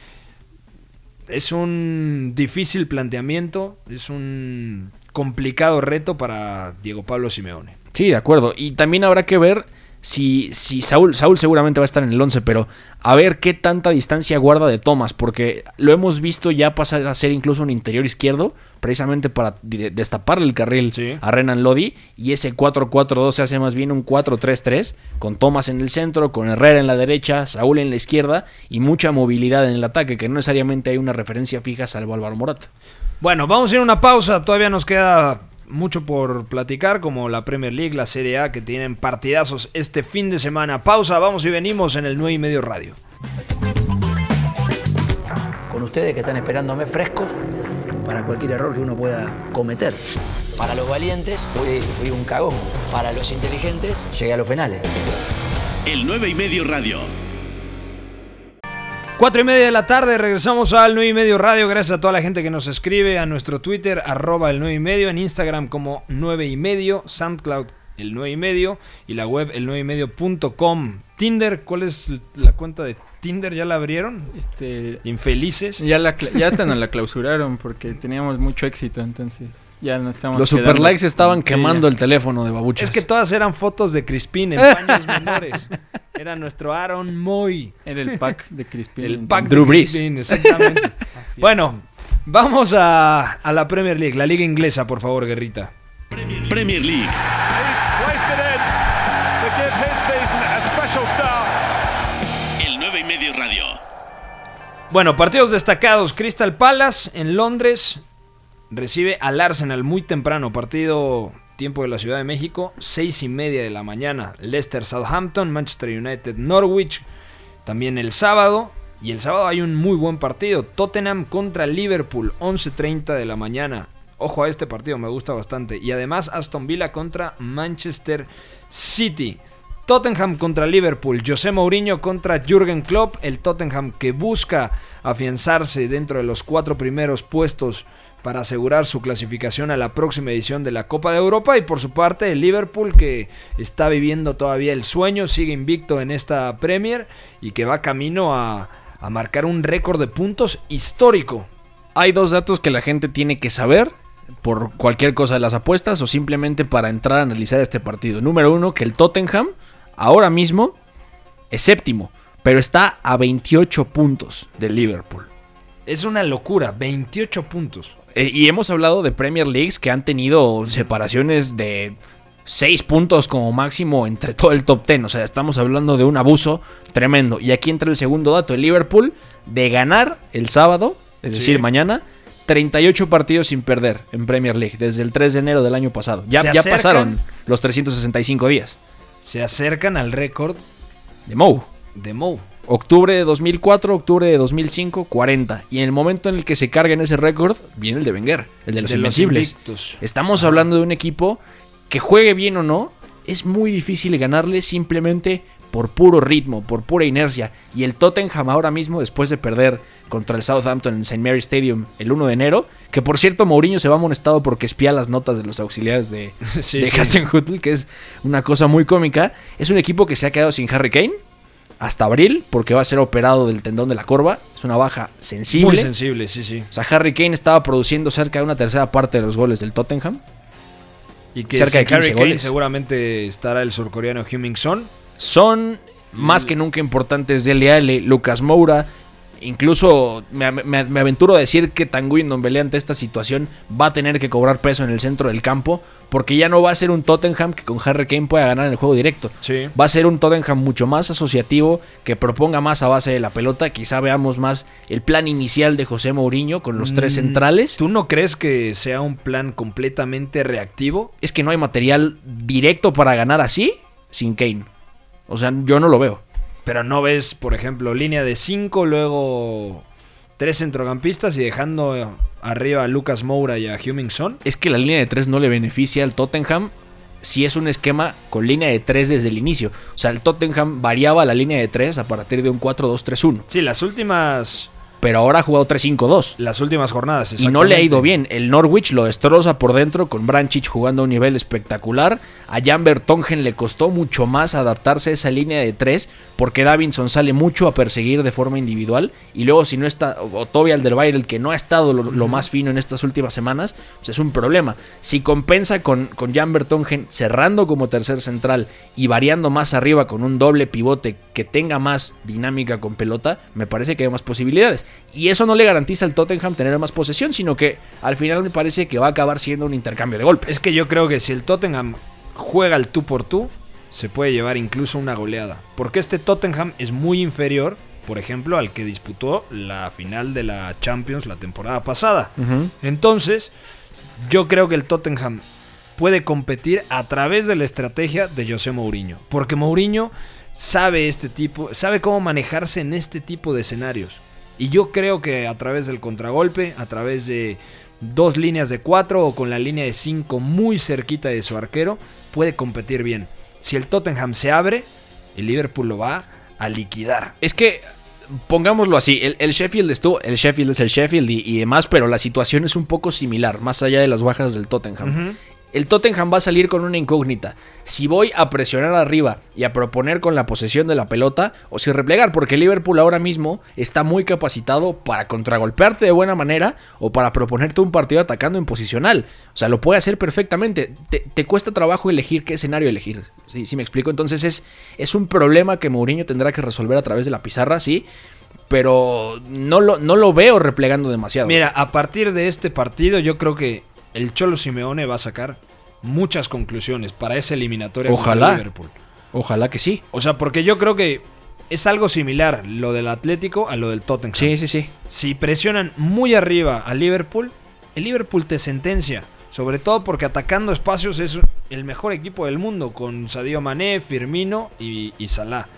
es un difícil planteamiento, es un complicado reto para Diego Pablo Simeone. Sí, de acuerdo. Y también habrá que ver si, si Saúl, Saúl seguramente va a estar en el 11, pero a ver qué tanta distancia guarda de Thomas, porque lo hemos visto ya pasar a ser incluso un interior izquierdo, precisamente para de- destaparle el carril Sí. a Renan Lodi, y ese 4-4-2 se hace más bien un 4-3-3, con Thomas en el centro, con Herrera en la derecha, Saúl en la izquierda, y mucha movilidad en el ataque, que no necesariamente hay una referencia fija salvo Álvaro Morata. Bueno, vamos a ir a una pausa. Todavía nos queda mucho por platicar, como la Premier League, la Serie A, que tienen partidazos este fin de semana. Pausa, vamos y venimos en el 9 y medio radio. con ustedes que están esperándome frescos para cualquier error que uno pueda cometer. Para los valientes fui, fui un cagón. Para los inteligentes llegué a los penales. El 9 y medio radio. Cuatro y media de la tarde, regresamos al 9 y medio radio. Gracias a toda la gente que nos escribe a nuestro Twitter, arroba el 9 y medio, en Instagram como 9 y medio, SoundCloud el 9 y medio y la web el 9 y medio punto com. Tinder, ¿cuál es la cuenta de Tinder? ¿Ya la abrieron? Este, Infelices. ya, la, ya hasta nos la clausuraron porque teníamos mucho éxito, entonces ya no estamos Los super likes estaban quemando el teléfono de babuchas. Es que todas eran fotos de Crispín en paños menores. Era nuestro Aaron Moy. Era el pack de Crispin. El pack Drew de Brees. Crispin, exactamente. bueno, vamos a, a la Premier League, la liga inglesa, por favor, Guerrita. Premier League. El 9 y medio radio. Bueno, partidos destacados. Crystal Palace en Londres recibe al Arsenal muy temprano. Partido tiempo de la Ciudad de México, seis y media de la mañana. Leicester Southampton, Manchester United Norwich. También el sábado. Y el sábado hay un muy buen partido. Tottenham contra Liverpool, 11.30 de la mañana. Ojo a este partido, me gusta bastante. Y además Aston Villa contra Manchester City. Tottenham contra Liverpool, José Mourinho contra Jürgen Klopp, el Tottenham que busca afianzarse dentro de los cuatro primeros puestos para asegurar su clasificación a la próxima edición de la Copa de Europa y por su parte el Liverpool que está viviendo todavía el sueño, sigue invicto en esta Premier y que va camino a, marcar un récord de puntos histórico. Hay dos datos que la gente tiene que saber por cualquier cosa de las apuestas o simplemente para entrar a analizar este partido. Número uno, que el Tottenham ahora mismo es séptimo, pero está a 28 puntos del Liverpool. Es una locura, 28 puntos. Eh, y hemos hablado de Premier Leagues que han tenido separaciones de 6 puntos como máximo entre todo el top 10. O sea, estamos hablando de un abuso tremendo. Y aquí entra el segundo dato. El Liverpool de ganar el sábado, es Sí. decir, mañana, 38 partidos sin perder en Premier League desde el 3 de enero del año pasado. Ya, ya pasaron los 365 días Se acercan al récord de Mou. de Mou. Octubre de 2004, octubre de 2005, 40. Y en el momento en el que se carga en ese récord, viene el de Wenger, el de los invencibles. Estamos hablando de un equipo que juegue bien o no, es muy difícil ganarle simplemente por puro ritmo, por pura inercia. Y el Tottenham ahora mismo, después de perder contra el Southampton en St. Mary Stadium el 1 de enero, que por cierto Mourinho se va amonestado porque espía las notas de los auxiliares de, Sí, de sí. Que es una cosa muy cómica. Es un equipo que se ha quedado sin Harry Kane hasta abril porque va a ser operado del tendón de la corva. Es una baja sensible. Muy sensible, sí, sí. O sea, Harry Kane estaba produciendo cerca de una tercera parte de los goles del Tottenham. Y que Cerca de sin Harry 15 Kane goles. seguramente estará el surcoreano Heung-min Son. Son más que nunca importantes Dele Alli, Lucas Moura. Incluso me, me- me aventuro a decir que Tanguy Ndombele ante esta situación va a tener que cobrar peso en el centro del campo. Porque ya no va a ser un Tottenham que con Harry Kane pueda ganar en el juego directo. Sí. Va a ser un Tottenham mucho más asociativo, que proponga más a base de la pelota. Quizá veamos más el plan inicial de José Mourinho con los tres Mm, centrales. ¿Tú no crees que sea un plan completamente reactivo? Es que no hay material directo para ganar así sin Kane. O sea, yo no lo veo. Pero no ves, por ejemplo, línea de 5, luego tres centrocampistas y dejando arriba a Lucas Moura y a Huming Son. Es que la línea de 3 no le beneficia al Tottenham si es un esquema con línea de 3 desde el inicio. O sea, el Tottenham variaba la línea de 3 a partir de un 4-2-3-1. Sí, las últimas Pero ahora ha jugado 3-5-2. las últimas jornadas. Y no le ha ido bien. El Norwich lo destroza por dentro con Branchich jugando a un nivel espectacular. A Jan Vertonghen le costó mucho más adaptarse a esa línea de tres porque Davinson sale mucho a perseguir de forma individual. Y luego si no está, o Toby Alderweireld que no ha estado lo, lo más fino en estas últimas semanas, pues es un problema. Si compensa con, con Jan Vertonghen cerrando como tercer central y variando más arriba con un doble pivote que tenga más dinámica con pelota, me parece que hay más posibilidades. Y eso no le garantiza al Tottenham tener más posesión, sino que al final me parece que va a acabar siendo un intercambio de golpes. Es que yo creo que si el Tottenham juega el tú por tú, se puede llevar incluso una goleada. Porque este Tottenham es muy inferior, por ejemplo, al que disputó la final de la Champions la temporada pasada. Entonces, yo creo que el Tottenham puede competir a través de la estrategia de José Mourinho. Porque Mourinho sabe este tipo, sabe cómo manejarse en este tipo de escenarios. Y yo creo que a través del contragolpe, a través de dos líneas de cuatro o con la línea de cinco muy cerquita de su arquero, puede competir bien. Si el Tottenham se abre, el Liverpool lo va a liquidar. Es que, pongámoslo así, el, el Sheffield estuvo, el Sheffield es el Sheffield y, y demás, pero la situación es un poco similar, más allá de las bajas del Tottenham. El Tottenham va a salir con una incógnita. Si voy a presionar arriba y a proponer con la posesión de la pelota o si replegar, porque Liverpool ahora mismo está muy capacitado para contragolpearte de buena manera o para proponerte un partido atacando en posicional. O sea, lo puede hacer perfectamente. Te, cuesta trabajo elegir qué escenario elegir. ¿Sí, sí me explico? Entonces es, es un problema que Mourinho tendrá que resolver a través de la pizarra, sí. Pero no lo, no lo veo replegando demasiado. Mira, a partir de este partido yo creo que el Cholo Simeone va a sacar muchas conclusiones para esa eliminatoria contra Ojalá. Liverpool. Ojalá que sí. O sea, porque yo creo que es algo similar lo del Atlético a lo del Tottenham. Sí, sí, sí. Si presionan muy arriba a Liverpool, el Liverpool te sentencia. Sobre todo porque atacando espacios es el mejor equipo del mundo con Sadio Mané, Firmino y, y Salah.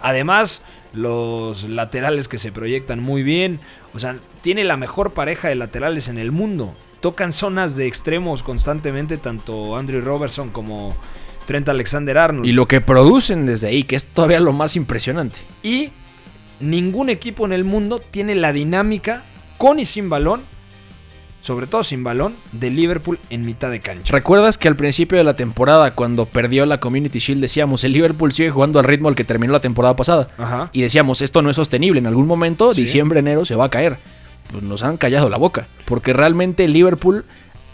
Además, los laterales que se proyectan muy bien. O sea, tiene la mejor pareja de laterales en el mundo. Tocan zonas de extremos constantemente, tanto Andrew Robertson como Trent Alexander Arnold. Y lo que producen desde ahí, que es todavía lo más impresionante. Y ningún equipo en el mundo tiene la dinámica con y sin balón, sobre todo sin balón, de Liverpool en mitad de cancha. ¿Recuerdas que al principio de la temporada, cuando perdió la Community Shield, decíamos, el Liverpool sigue jugando al ritmo al que terminó la temporada pasada? Ajá. Y decíamos, esto no es sostenible, en algún momento, Sí. diciembre, enero, se va a caer. Pues nos han callado la boca, porque realmente Liverpool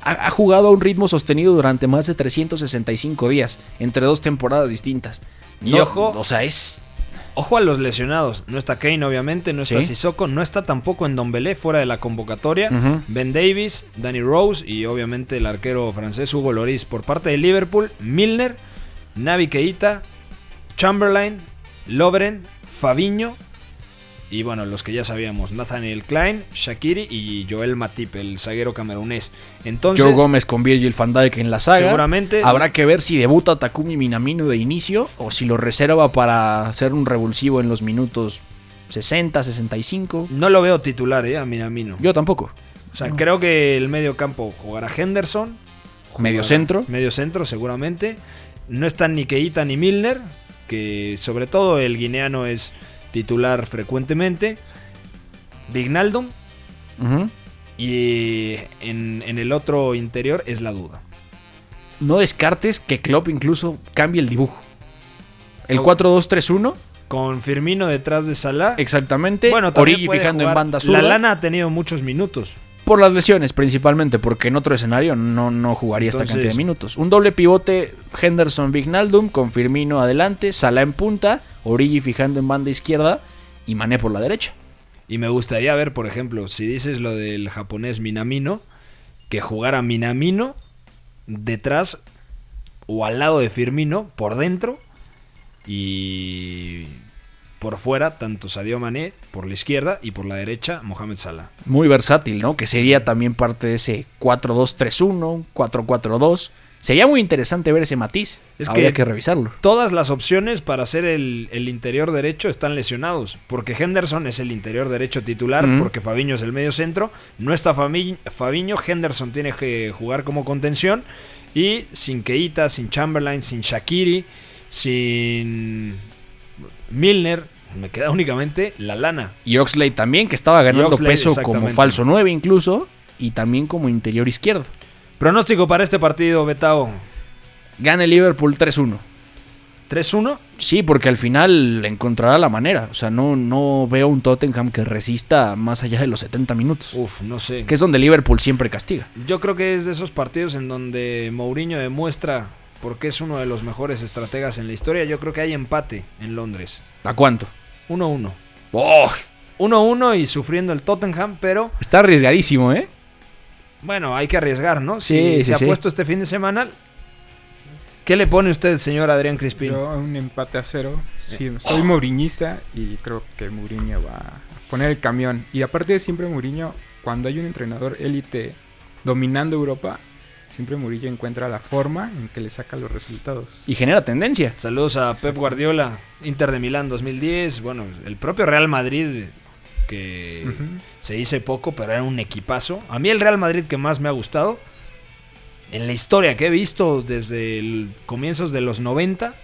ha, ha jugado a un ritmo sostenido durante más de 365 días, entre dos temporadas distintas. Y No, ojo- o sea, es... Ojo a los lesionados. No está Kane, obviamente. No está Sí. Sissoko. No está tampoco en Dombelé, fuera de la convocatoria. Ben Davis, Danny Rose y obviamente el arquero francés Hugo Loris. Por parte de Liverpool, Milner, Navi Keita, Chamberlain, Lovren, Fabiño. Y bueno, los que ya sabíamos, Nathaniel Klein, Shakiri y Joel Matip, el zaguero camerunés. Entonces, Joe Gómez con Virgil van Dijk en la saga. Seguramente- Habrá que ver si debuta Takumi Minamino de inicio o si lo reserva para hacer un revulsivo en los minutos 60, 65. no lo veo titular, ¿eh? A Minamino. Yo tampoco. O sea, creo que el medio campo jugará Henderson. Medio jugará- centro. Medio centro, seguramente. No están ni Keita ni Milner, que sobre todo el guineano es titular frecuentemente. Vignaldum. Ujú. Y en, en el otro interior es la duda. No descartes que Klopp incluso cambie el dibujo. El Oh. 4-2-3-1, Con Firmino detrás de Salah. exactamente. Bueno, también Origi fijando en La lana ha tenido muchos minutos. Por las lesiones principalmente, porque en otro escenario no, no jugaría esta cantidad de minutos. Un doble pivote Henderson Vignaldum con Firmino adelante, Salah en punta, Origi fijando en banda izquierda y Mané por la derecha. Y me gustaría ver, por ejemplo, si dices lo del japonés Minamino, que jugara Minamino detrás o al lado de Firmino, por dentro, y por fuera, tanto Sadio Mané por la izquierda y por la derecha, Mohamed Salah. Muy versátil, ¿no? Que sería también parte de ese 4-2-3-1, 4-4-2. Sería muy interesante ver ese matiz. Es Habría que- que revisarlo. Todas las opciones para ser el, el interior derecho están lesionados. Porque Henderson es el interior derecho titular, porque Fabiño es el medio centro. No está Fabiño, Henderson tiene que jugar como contención. Y sin Keita, sin Chamberlain, sin Shakiri, sin Milner, me queda únicamente la lana. Y Oxley también, que estaba ganando peso como falso 9 incluso. Y también como interior izquierdo. Pronóstico para este partido, Betao. Gana el Liverpool 3-1. 3-1. Sí, porque al final encontrará la manera. O sea, no, no veo un Tottenham que resista más allá de los 70 minutos. Uf, no sé. Que es donde Liverpool siempre castiga. Yo creo que es de esos partidos en donde Mourinho demuestra por qué es uno de los mejores estrategas en la historia. Yo creo que hay empate en Londres. ¿A cuánto? 1-1. ¡Oh! 1-1 y sufriendo el Tottenham, pero Está arriesgadísimo, ¿eh? bueno, hay que arriesgar, ¿no? Sí, si sí, se ha sí. puesto este fin de semana, ¿qué le pone usted, señor Adrián Crispín? Yo un empate a cero. Sí, soy mouriñista y creo que Mourinho va a poner el camión. Y aparte de siempre Mourinho, cuando hay un entrenador élite dominando Europa, siempre Mourinho encuentra la forma en que le saca los resultados. Y genera tendencia. Saludos a Pep Guardiola, Inter de Milán 2010, bueno, el propio Real Madrid que se dice poco, pero era un equipazo. A mí el Real Madrid que más me ha gustado en la historia que he visto desde el comienzos de los 90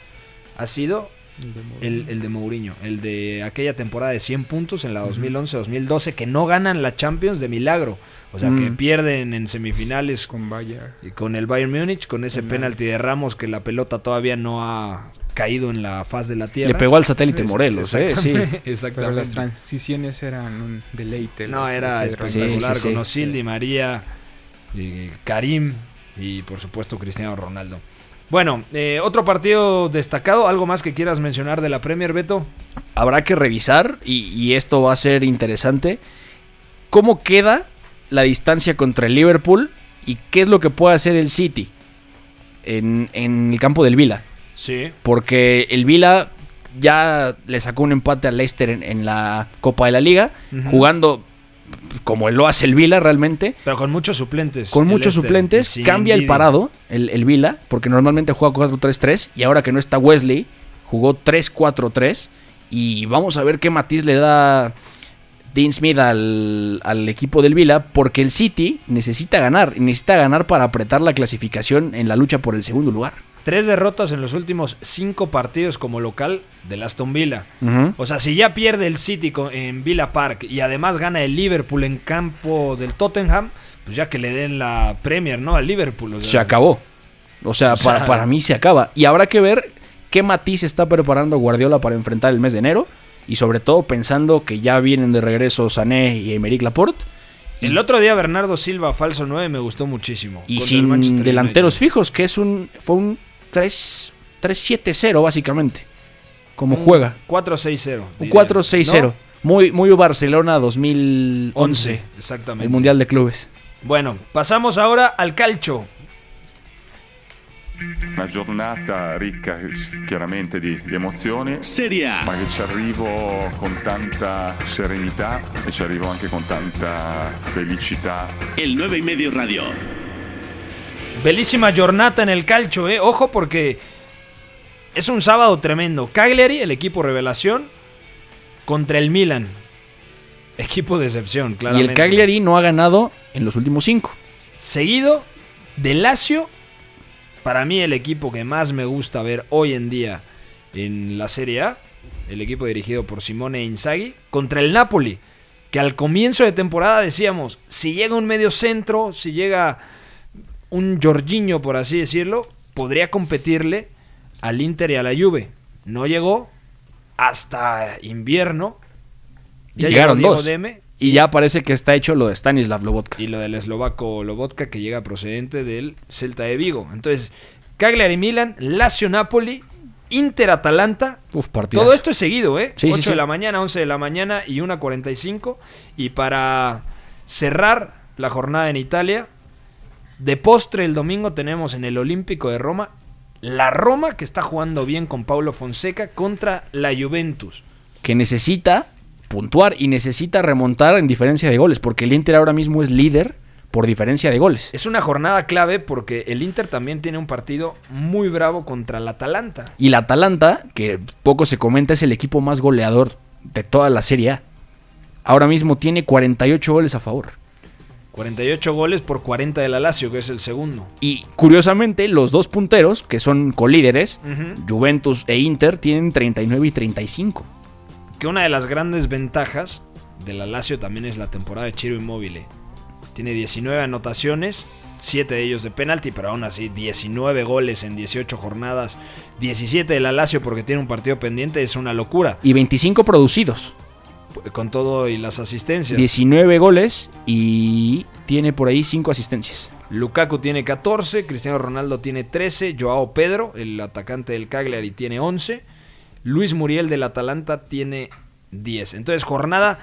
ha sido El de Mourinho. el, el de Mourinho, el de aquella temporada de 100 puntos en la 2011-2012 que no ganan la Champions de milagro, o sea, que Mm. pierden en semifinales con Bayern. y con el Bayern Múnich, con ese Penal. penalti de Ramos que la pelota todavía no ha caído en la faz de la tierra. Le pegó al satélite Morelos, ¿eh? Sí. exactamente, Pero las transiciones eran un deleite. No, era espectacular Sí, sí, con sí. Osil, Di María, y Karim y por supuesto Cristiano Ronaldo. Bueno, eh, otro partido destacado, algo más que quieras mencionar de la Premier, Beto. Habrá que revisar, y, y esto va a ser interesante, cómo queda la distancia contra el Liverpool y qué es lo que puede hacer el City en, en el campo del Vila. Sí. Porque el Vila ya le sacó un empate al Leicester en, en la Copa de la Liga, jugando como lo hace el Vila realmente, Pero con muchos suplentes. con muchos Leicester, suplentes, cambia el parado, el, el Vila, porque normalmente juega 4-3-3 y ahora que no está Wesley, jugó 3-4-3 y vamos a ver qué matiz le da Dean Smith al, al equipo del Vila, porque el City necesita ganar, necesita ganar para apretar la clasificación en la lucha por el segundo lugar. Tres derrotas en los últimos cinco partidos como local del Aston Villa. O sea, si ya pierde el City en Villa Park y además gana el Liverpool en campo del Tottenham, pues ya que le den la Premier, ¿no? Al Liverpool. o sea, Se acabó. O sea, O sea- para, para mí se acaba. Y habrá que ver qué matiz está preparando Guardiola para enfrentar el mes de enero. Y sobre todo pensando que ya vienen de regreso Sané y Emerick Laporte. El otro día Bernardo Silva, falso 9, me gustó muchísimo. Y sin delanteros fijos, que es un fue un 3 3-7-0 básicamente. Como Un juega. 4-6-0. Un diría, 4-6-0. ¿no? Muy, muy Barcelona 2011. Exactamente. El Mundial de Clubes. Bueno, pasamos ahora al calcio. Una giornata ricca chiaramente di, di emozioni, Serie A. ma che ci arrivo con tanta serenità e ci arrivo anche con tanta felicità. El 9 y medio radio. Bellísima jornada en el calcio, ¿eh? Ojo porque es un sábado tremendo. Cagliari, el equipo revelación, contra el Milan. Equipo de excepción, Y el Cagliari no ha ganado en los últimos cinco. Seguido de Lazio, para mí el equipo que más me gusta ver hoy en día en la Serie A, el equipo dirigido por Simone Inzaghi, contra el Napoli, que al comienzo de temporada decíamos, si llega un medio centro, si llega un Jorginho, por así decirlo, podría competirle al Inter y a la Juve. No llegó hasta invierno. Y Ya llegaron llegó Diego dos. Deme Y ya parece que está hecho lo de Stanislav Lobotka. y lo del eslovaco Lobotka que llega procedente del Celta de Vigo. Entonces, Cagliari Milan, Lazio Napoli, Inter Atalanta. Uf. Todo esto es seguido, ¿eh? Sí, sí, 8 sí. de la mañana, 11 de la mañana y 1.45. Y para cerrar la jornada en Italia, de postre el domingo tenemos en el Olímpico de Roma la Roma que está jugando bien con Paulo Fonseca contra la Juventus. que necesita puntuar y necesita remontar en diferencia de goles, porque el Inter ahora mismo es líder por diferencia de goles. Es una jornada clave porque el Inter también tiene un partido muy bravo contra el Atalanta. Y la Atalanta, que poco se comenta, es el equipo más goleador de toda la Serie A. Ahora mismo tiene 48 goles a favor. 48 goles por 40 del Lazio, que es el segundo. Y curiosamente, los dos punteros, que son colíderes. Juventus e Inter, tienen 39 y 35. Que una de las grandes ventajas de la Lazio también es la temporada de Chiro Immobile. Tiene 19 anotaciones, 7 de ellos de penalti, pero aún así 19 goles en 18 jornadas, 17 de la Lazio porque tiene un partido pendiente, es una locura. Y 25 producidos. Con todo y las asistencias. 19 goles y tiene por ahí 5 asistencias. Lukaku tiene 14, Cristiano Ronaldo tiene 13, Joao Pedro, el atacante del Cagliari, tiene 11, Luis Muriel del Atalanta tiene 10. Entonces, jornada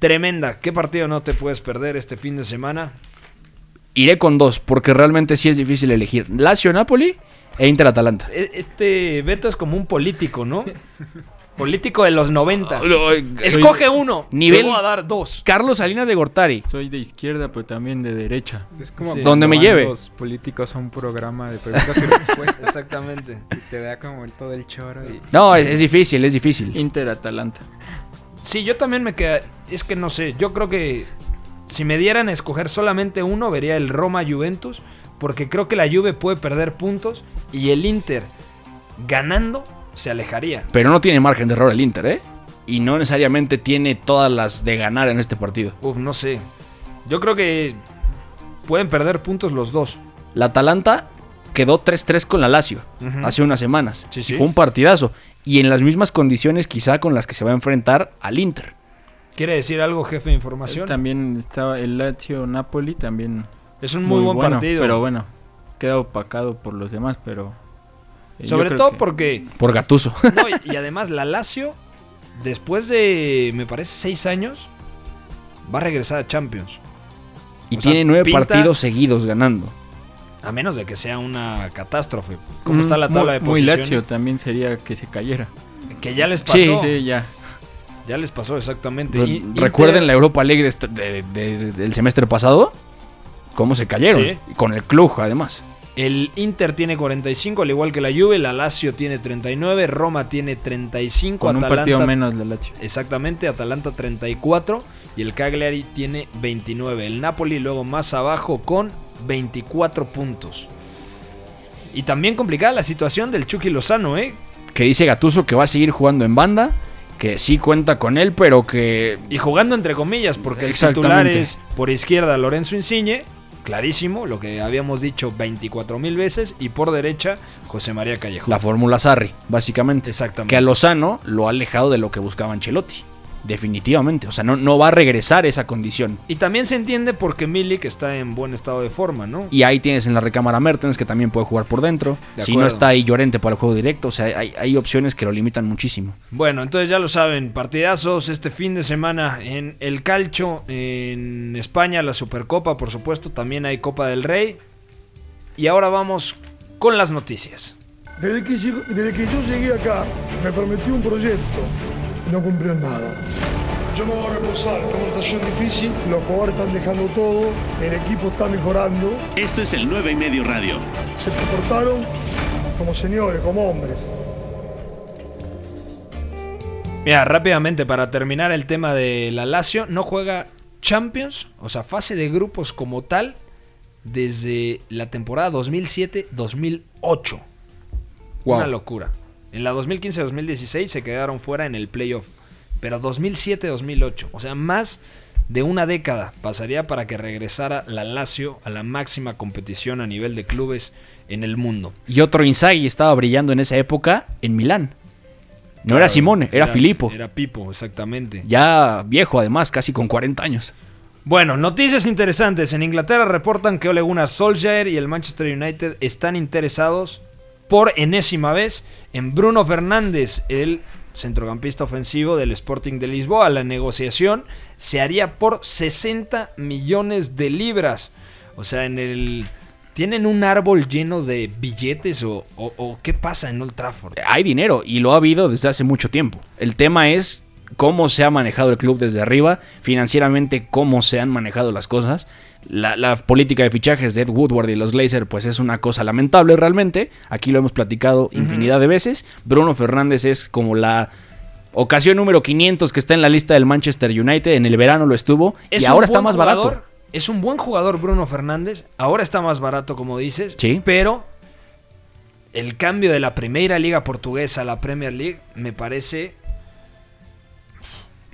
tremenda. ¿Qué partido no te puedes perder este fin de semana? Iré con dos, porque realmente sí es difícil elegir. Lazio-Napoli e Inter-Atalanta. E- Este Beto es como un político, ¿no? Político de los 90. Escoge uno. Nivel- Te voy a dar dos. Carlos Salinas de Gortari. Soy de izquierda, pero también de derecha. Es como Sí. Donde me lleve. Los políticos a un programa de preguntas y respuestas. Exactamente. y te da como todo el choro. Y... No, es, es difícil, es difícil. Inter-Atalanta. Sí, yo también me queda. Es que no sé. Yo creo que si me dieran a escoger solamente uno, vería el Roma Juventus. Porque creo que la Juve puede perder puntos. Y el Inter ganando se alejaría. Pero no tiene margen de error el Inter, ¿eh? Y no necesariamente tiene todas las de ganar en este partido. Uf, no sé. Yo creo que pueden perder puntos los dos. La Atalanta quedó 3-3 con la Lazio hace unas semanas. Sí, sí. Fue un partidazo. Y en las mismas condiciones quizá con las que se va a enfrentar al Inter. ¿Quiere decir algo, jefe de información? También estaba el Lazio-Napoli, también Es un muy, buen bueno, partido. Pero bueno, queda opacado por los demás, pero... eh, Sobre todo que- porque. Por Gatuso. no, y, y además, la Lazio, después de, me parece, seis años, va a regresar a Champions. y O sea, tiene nueve pinta- partidos seguidos ganando. A menos de que sea una catástrofe. ¿Cómo está la Mm, tabla de muy, muy posiciones? Lazio también sería que se cayera. Que ya les pasó. Sí, Sí, ya. Ya les pasó, exactamente. Re- Y- Inter- Recuerden la Europa League de este- de- de- de- del semestre pasado. Cómo se cayeron. Sí. Con el club, además. El Inter tiene 45, al igual que la Juve. La Lazio tiene 39. Roma tiene 35. Con un Atalanta, partido menos la Lazio. Exactamente, Atalanta 34 y el Cagliari tiene 29. El Napoli luego más abajo con 24 puntos. Y también complicada la situación del Chucky Lozano, ¿eh? Que dice Gatuso que va a seguir jugando en banda. Que sí cuenta con él, pero que Y jugando entre comillas, porque el titular es por izquierda Lorenzo Insigne, clarísimo, lo que habíamos dicho 24 mil veces, y por derecha José María Callejo. la fórmula Sarri, básicamente. Exactamente. Que a Lozano lo ha alejado de lo que buscaba Ancelotti. Definitivamente. O sea, no, no va a regresar esa condición. Y también se entiende porque Milik está en buen estado de forma, ¿no? Y ahí tienes en la recámara Mertens, que también puede jugar por dentro. De si no está ahí Llorente para el juego directo. O sea, hay, hay opciones que lo limitan muchísimo. Bueno, entonces ya lo saben, partidazos este fin de semana en el Calcho, en España, la Supercopa, por supuesto, también hay Copa del Rey. Y ahora vamos con las noticias. Desde que, desde que yo llegué acá, me prometió un proyecto no cumplió nada. Yo me voy a reposar, esta situación difícil, los jugadores están dejando todo, el equipo está mejorando, Esto es el 9 y medio radio. se comportaron como señores, como hombres. Mira, rápidamente para terminar el tema de la Lazio, no juega Champions, o sea, fase de grupos como tal, desde la temporada 2007-2008. Wow. Una locura. En la 2015-2016 se quedaron fuera en el playoff. Pero 2007-2008, o sea, más de una década pasaría para que regresara la Lazio a la máxima competición a nivel de clubes en el mundo. Y otro Inzaghi estaba brillando en esa época en Milán. No Claro, era Simone, era, Filippo. Era Pipo, exactamente. Ya viejo, además, casi con 40 años. Bueno, noticias interesantes. En Inglaterra reportan que Ole Gunnar Solskjaer y el Manchester United están interesados por enésima vez en Bruno Fernández, el centrocampista ofensivo del Sporting de Lisboa. La negociación se haría por 60 millones de libras. O sea, en el... ¿Tienen un árbol lleno de billetes o, o- qué pasa en Old Trafford? Hay dinero y lo ha habido desde hace mucho tiempo. El tema es cómo se ha manejado el club desde arriba, financieramente cómo se han manejado las cosas, La, la política de fichajes de Ed Woodward y los Glazer, pues es una cosa lamentable realmente. Aquí lo hemos platicado infinidad de veces. Bruno Fernández es como la ocasión número 500 que está en la lista del Manchester United. En el verano lo estuvo Es y ahora está más jugador, barato. Es un buen jugador Bruno Fernández. Ahora está más barato, como dices. Sí. Pero el cambio de la primera liga portuguesa a la Premier League me parece.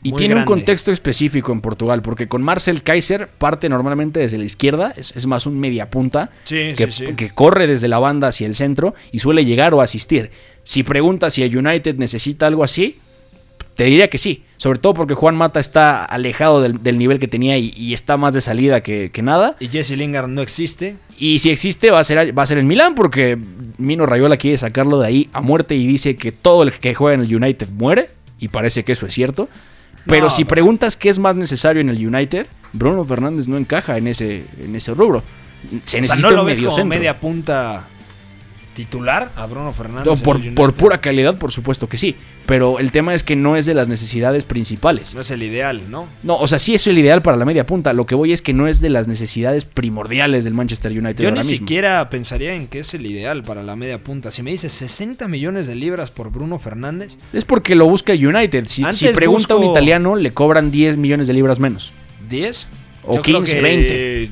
Y muy tiene un contexto específico en Portugal, porque con Marcel Kaiser parte normalmente desde la izquierda, es, es más un media punta, Sí, que, sí, sí. que corre desde la banda hacia el centro y suele llegar o asistir. Si preguntas si el United necesita algo así, te diría que sí, sobre todo porque Juan Mata está alejado del, del nivel que tenía y, y está más de salida que, que nada. Y Jesse Lingard no existe. Y si existe va a ser va a ser en Milán porque Mino Rayola quiere sacarlo de ahí a muerte y dice que todo el que juega en el United muere y parece que eso es cierto. Pero No, si preguntas qué es más necesario en el United, Bruno Fernández no encaja en ese en ese rubro. Se O sea, necesita ¿no lo un ves medio como media punta titular a Bruno Fernández? No, por, por pura calidad, por supuesto que sí. Pero el tema es que no es de las necesidades principales. No es el ideal, ¿no? No, o sea, sí es el ideal para la media punta. Lo que voy es que no es de las necesidades primordiales del Manchester United Yo ahora ni mismo. siquiera pensaría en que es el ideal para la media punta. Si me dices 60 millones de libras por Bruno Fernández, Es porque lo busca el United. Si, si pregunta busco- un italiano, le cobran 10 millones de libras menos. 10 O Yo creo 15, que 20.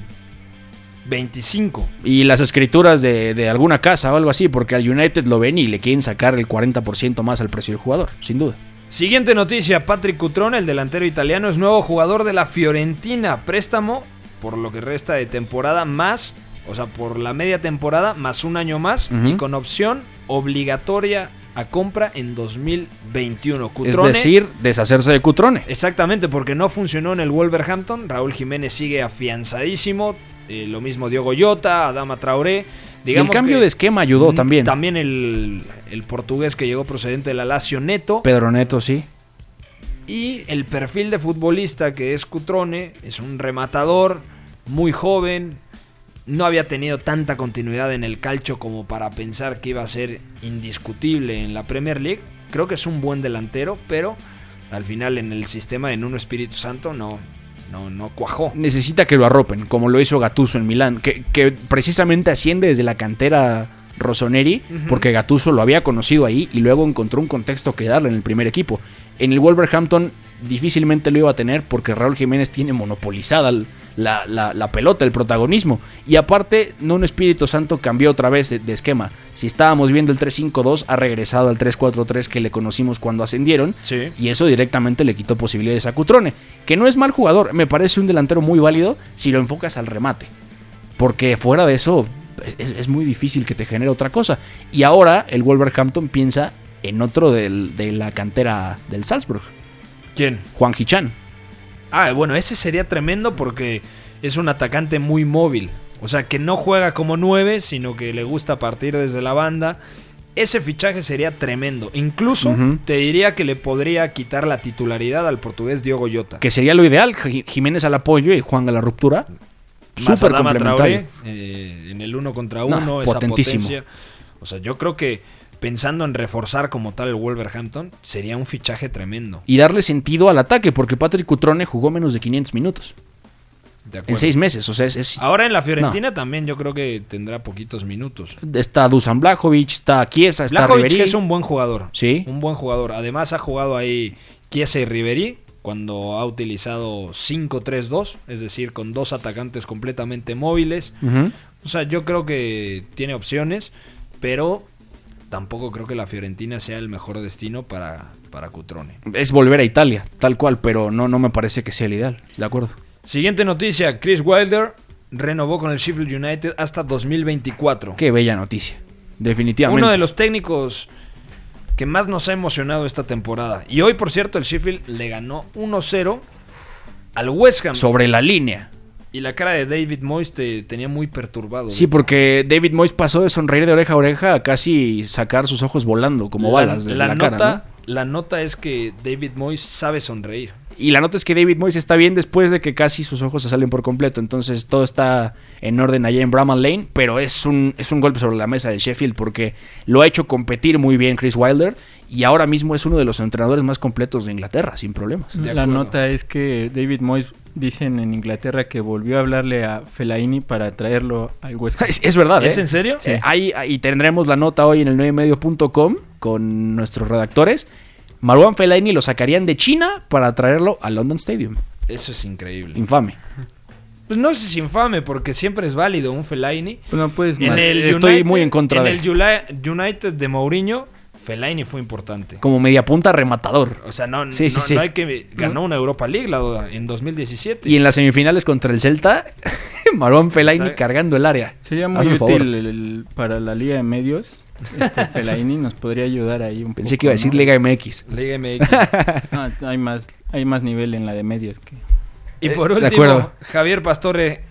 25. Y las escrituras de, de alguna casa o algo así, porque al United lo ven y le quieren sacar el 40% más al precio del jugador, sin duda. Siguiente noticia, Patrick Cutrone, el delantero italiano, es nuevo jugador de la Fiorentina, préstamo por lo que resta de temporada más, o sea, por la media temporada más un año más y con opción obligatoria a compra en 2021. Cutrone, Es decir, deshacerse de Cutrone. Exactamente, porque no funcionó en el Wolverhampton. Raúl Jiménez sigue afianzadísimo. Eh, lo mismo Diogo Jota, Adama Traoré. Y el cambio de esquema ayudó Mm, también. También el, el portugués que llegó procedente de la Lazio Neto. Pedro Neto, sí. Y el perfil de futbolista que es Cutrone es un rematador muy joven. No había tenido tanta continuidad en el calcio como para pensar que iba a ser indiscutible en la Premier League. Creo que es un buen delantero, pero al final en el sistema de Nuno Espíritu Santo no, no, no cuajó. Necesita que lo arropen, como lo hizo Gatuso en Milán, que, que precisamente asciende desde la cantera Rossoneri, porque Gatuso lo había conocido ahí y luego encontró un contexto que darle en el primer equipo. En el Wolverhampton difícilmente lo iba a tener porque Raúl Jiménez tiene monopolizada la, la- la pelota, el protagonismo. Y aparte, Nuno Espíritu Santo cambió otra vez de, de esquema. Si estábamos viendo el 3-5-2, ha regresado al 3-4-3 que le conocimos cuando ascendieron. Sí. Y eso directamente le quitó posibilidades a Cutrone, que no es mal jugador, me parece un delantero muy válido si lo enfocas al remate. Porque fuera de eso es, es muy difícil que te genere otra cosa. Y ahora el Wolverhampton piensa en otro del- de la cantera del Salzburg, ¿Quién? Juan Hichan. Ah, bueno, ese sería tremendo porque es un atacante muy móvil. O sea, que no juega como nueve, sino que le gusta partir desde la banda. Ese fichaje sería tremendo. Incluso te diría que le podría quitar la titularidad al portugués Diogo Jota. Que sería lo ideal, Ji- Jiménez al apoyo y Juan a la ruptura. Súper complementario. Traoré, eh, en el uno contra No, uno, esa potentísimo. potencia. O sea, yo creo que pensando en reforzar como tal el Wolverhampton, sería un fichaje tremendo. Y darle sentido al ataque, porque Patrick Cutrone jugó menos de 500 minutos. De En seis meses, o sea, es... es- Ahora en la Fiorentina también yo creo que tendrá poquitos minutos. Está Dusan Blajovic, está Chiesa, está Ribery. es un buen jugador. Sí. Un buen jugador. Además ha jugado ahí Chiesa y Ribery cuando ha utilizado 5-3-2, es decir, con dos atacantes completamente móviles. O sea, yo creo que tiene opciones, pero tampoco creo que la Fiorentina sea el mejor destino para, para Cutrone. es volver a Italia, tal cual, pero no, no me parece que sea el ideal, de acuerdo. Siguiente noticia, Chris Wilder renovó con el Sheffield United hasta 2024. Qué bella noticia, definitivamente. Uno de los técnicos que más nos ha emocionado esta temporada. Y hoy, por cierto, el Sheffield le ganó 1-0 al West Ham. Sobre la línea. Y la cara de David Moyes te tenía muy perturbado. Sí, porque David Moyes pasó de sonreír de oreja a oreja a casi sacar sus ojos volando como la, balas de la la, nota, cara. ¿no? La nota es que David Moyes sabe sonreír. Y la nota es que David Moyes está bien después de que casi sus ojos se salen por completo. Entonces todo está en orden allá en Bramall Lane. Pero es un, es un golpe sobre la mesa del Sheffield porque lo ha hecho competir muy bien Chris Wilder. Y ahora mismo es uno de los entrenadores más completos de Inglaterra, sin problemas. La nota es que David Moyes dicen en Inglaterra que volvió a hablarle a Fellaini para traerlo al West Ham. Es, es verdad, ¿Es ¿eh? en serio? Sí. Eh, ahí, ahí tendremos la nota hoy en el 9medio.com con nuestros redactores. Marwan Fellaini lo sacarían de China para traerlo al London Stadium. Eso es increíble. Infame. Pues no sé si es infame, porque siempre es válido un Fellaini. No puedes En Estoy United- muy en contra en de el United de Mourinho, Fellaini fue importante. Como mediapunta rematador. O sea, no, Sí, sí, no, sí. no hay que... Ganó una Europa League la- en 2017. Y en las semifinales contra el Celta, Marwan Fellaini cargando el área. Sería muy Hazme útil favor. el- el- para la Liga de Medios. Este Fellaini nos podría ayudar ahí un Pensé poco, que iba a decir ¿no? Liga MX. Liga MX. No, hay más, hay más nivel en la de medios que. Y por último. Javier Pastore,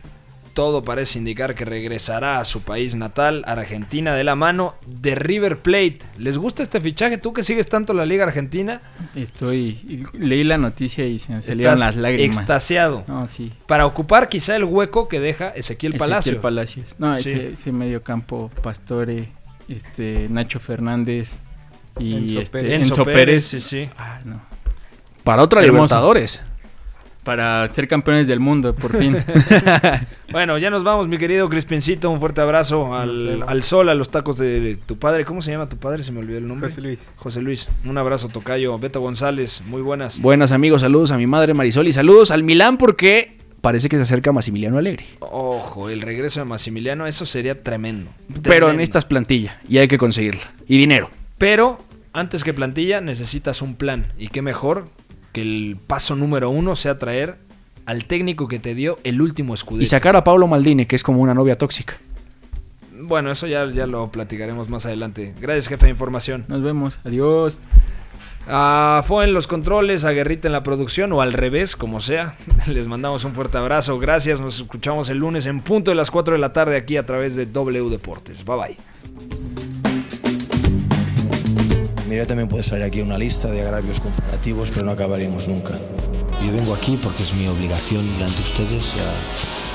todo parece indicar que regresará a su país natal, Argentina, de la mano de River Plate. ¿Les gusta este fichaje? Tú que sigues tanto la Liga Argentina, Estoy. Leí la noticia y se me salieron estás las lágrimas. extasiado. No, sí. Para ocupar quizá el hueco que deja Ezequiel Ezequiel Palacio. Palacios. No, Sí. ese, ese medio campo, Pastore, este, Nacho Fernández y Enzo este, Pérez. Enzo, Enzo Pérez, Pérez. sí, sí. Ah, no. Para otra Hermoso. Libertadores. Para ser campeones del mundo, por fin. Bueno, ya nos vamos, mi querido Crispincito. Un fuerte abrazo al, al sol, a los tacos de tu padre. ¿Cómo se llama tu padre? Se me olvidó el nombre. José Luis. José Luis. Un abrazo, Tocayo. Beto González, muy buenas. Buenas amigos, saludos a mi madre Marisol y saludos al Milán porque parece que se acerca Massimiliano Alegre. Ojo, el regreso de Massimiliano, eso sería tremendo. Pero Tremendo. necesitas plantilla y hay que conseguirla. Y dinero. Pero antes que plantilla, necesitas un plan. Y qué mejor que el paso número uno sea traer al técnico que te dio el último escudero. Y sacar a Pablo Maldini, que es como una novia tóxica. Bueno, eso ya, ya lo platicaremos más adelante. Gracias, jefe de información. Nos vemos. Adiós. A Fue en los controles, a Guerrita en la producción o al revés, como sea. Les mandamos un fuerte abrazo. Gracias. Nos escuchamos el lunes en punto de las 4 de la tarde aquí a través de W Deportes. Bye bye. Mira, también puede salir aquí una lista de agravios comparativos, pero no acabaríamos nunca. Yo vengo aquí porque es mi obligación delante de ustedes. A